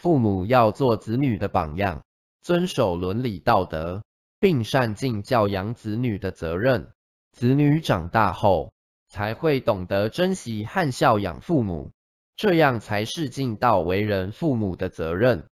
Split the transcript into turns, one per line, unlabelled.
父母要做子女的榜样遵守伦理道德并善尽教养子女的责任。子女长大后才会懂得珍惜和孝养父母这样才是尽到为人父母的责任。